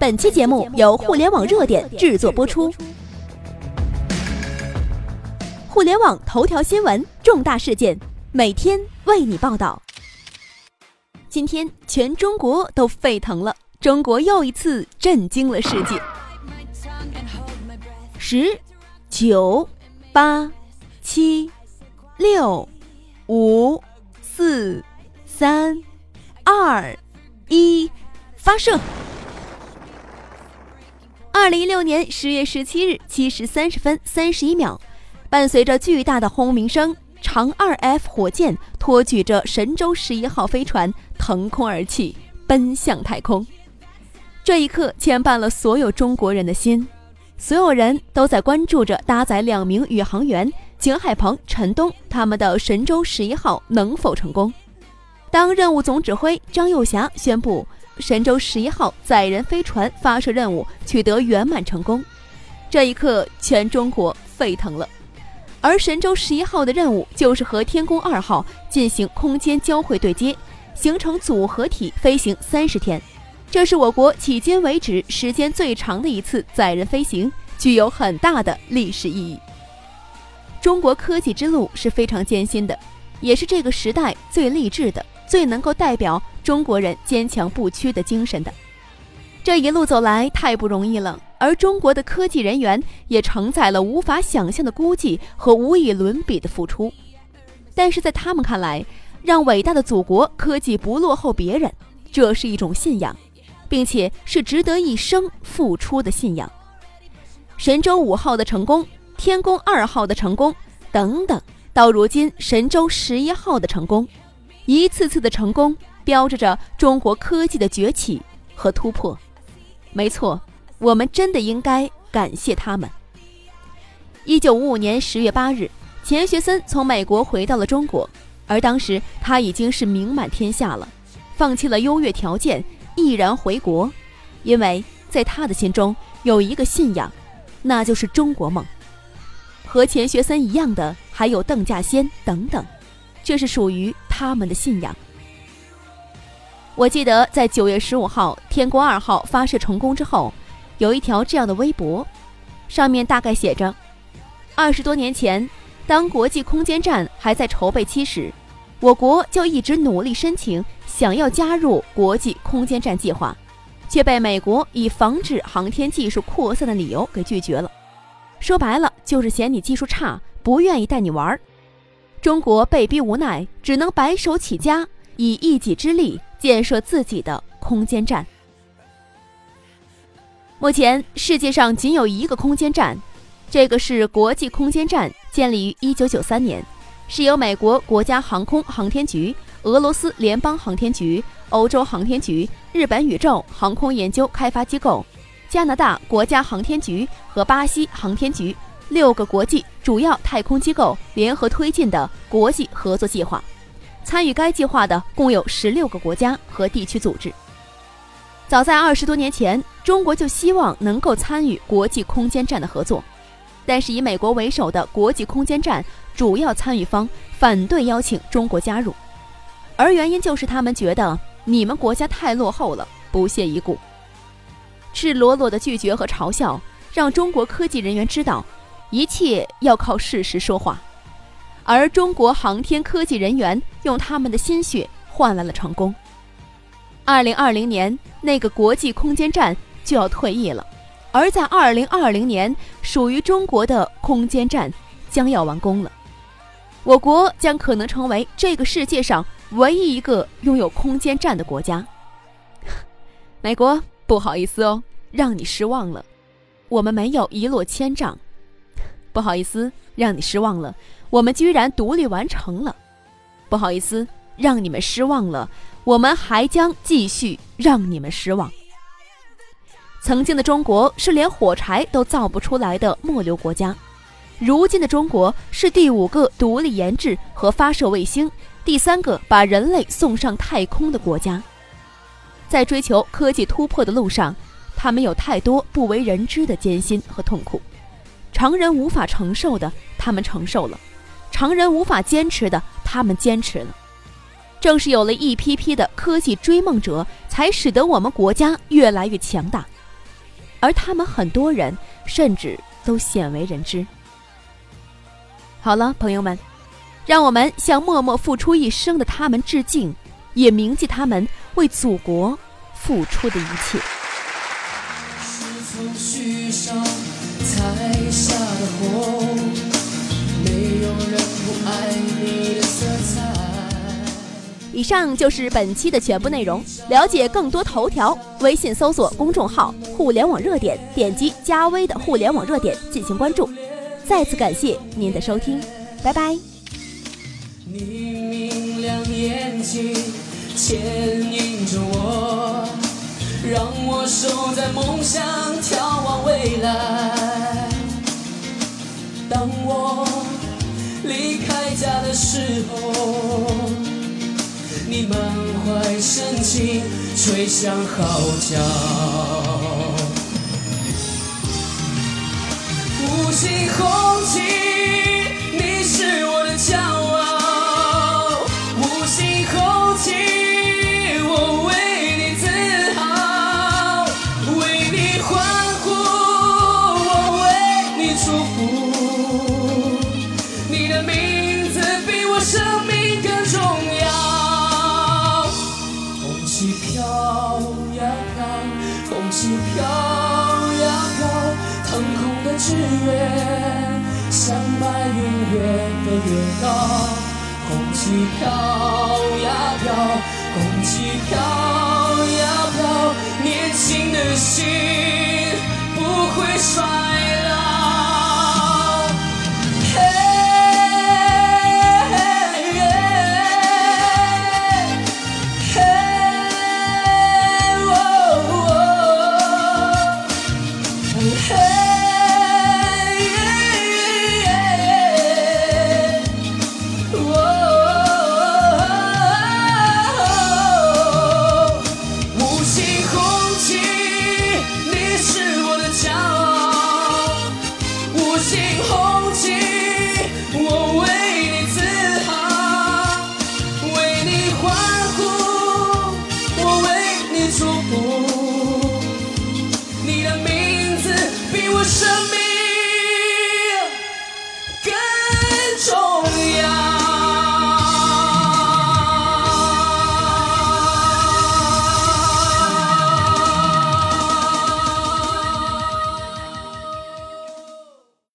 本期节目由互联网热点制作播出。互联网头条新闻，重大事件，每天为你报道。今天全中国都沸腾了，中国又一次震惊了世界。十、九、八、七、六、五、四、三、二、一，发射！二零一六年十月十七日七时三十分三十一秒，伴随着巨大的轰鸣声，长二 F 火箭托举着神舟十一号飞船腾空而起，奔向太空。这一刻牵绊了所有中国人的心，所有人都在关注着搭载两名宇航员景海鹏、陈冬他们的神舟十一号能否成功。当任务总指挥张又侠宣布。神舟十一号载人飞船发射任务取得圆满成功，这一刻全中国沸腾了。而神舟十一号的任务就是和天宫二号进行空间交会对接，形成组合体飞行三十天，这是我国迄今为止时间最长的一次载人飞行，具有很大的历史意义。中国科技之路是非常艰辛的，也是这个时代最励志的。最能够代表中国人坚强不屈的精神的，这一路走来太不容易了，而中国的科技人员也承载了无法想象的孤寂和无以伦比的付出。但是在他们看来，让伟大的祖国科技不落后别人，这是一种信仰，并且是值得一生付出的信仰。神舟五号的成功，天宫二号的成功，等等，到如今神舟十一号的成功。一次次的成功，标志着中国科技的崛起和突破。没错，我们真的应该感谢他们。一九五五年十月八日，钱学森从美国回到了中国，而当时他已经是名满天下了，放弃了优越条件，毅然回国，因为在他的心中有一个信仰，那就是中国梦。和钱学森一样的还有邓稼先等等，这是属于。他们的信仰。我记得在九月十五号天宫二号发射成功之后，有一条这样的微博，上面大概写着：二十多年前，当国际空间站还在筹备期时，我国就一直努力申请想要加入国际空间站计划，却被美国以防止航天技术扩散的理由给拒绝了。说白了，就是嫌你技术差，不愿意带你玩儿。中国被逼无奈，只能白手起家，以一己之力建设自己的空间站。目前世界上仅有一个空间站，这个是国际空间站，建立于一九九三年，是由美国国家航空航天局、俄罗斯联邦航天局、欧洲航天局、日本宇宙航空研究开发机构、加拿大国家航天局和巴西航天局。六个国际主要太空机构联合推进的国际合作计划，参与该计划的共有十六个国家和地区组织。早在二十多年前，中国就希望能够参与国际空间站的合作，但是以美国为首的国际空间站主要参与方反对邀请中国加入，而原因就是他们觉得你们国家太落后了，不屑一顾。赤裸裸的拒绝和嘲笑，让中国科技人员知道。一切要靠事实说话，而中国航天科技人员用他们的心血换来了成功。二零二零年，那个国际空间站就要退役了，而在二零二零年，属于中国的空间站将要完工了。我国将可能成为这个世界上唯一一个拥有空间站的国家。美国，不好意思哦，让你失望了，我们没有一落千丈。不好意思，让你失望了。我们居然独立完成了，不好意思，让你们失望了。我们还将继续让你们失望。曾经的中国是连火柴都造不出来的末流国家，如今的中国是第五个独立研制和发射卫星、第三个把人类送上太空的国家。在追求科技突破的路上，他们有太多不为人知的艰辛和痛苦。常人无法承受的，他们承受了；常人无法坚持的，他们坚持了。正是有了一批批的科技追梦者，才使得我们国家越来越强大。而他们很多人甚至都鲜为人知。好了，朋友们，让我们向默默付出一生的他们致敬，也铭记他们为祖国付出的一切。以上就是本期的全部内容。了解更多头条，微信搜索公众号“互联网热点”，点击加微的“互联网热点”进行关注。再次感谢您的收听，拜拜。你明亮眼睛牵引着我，让我守在梦想，眺望未来。当我离开家的时候，你满怀深情吹响号角。五星红旗，日月像白云越飞越高，红旗飘呀飘，红旗飘呀飘，年轻的心不会衰。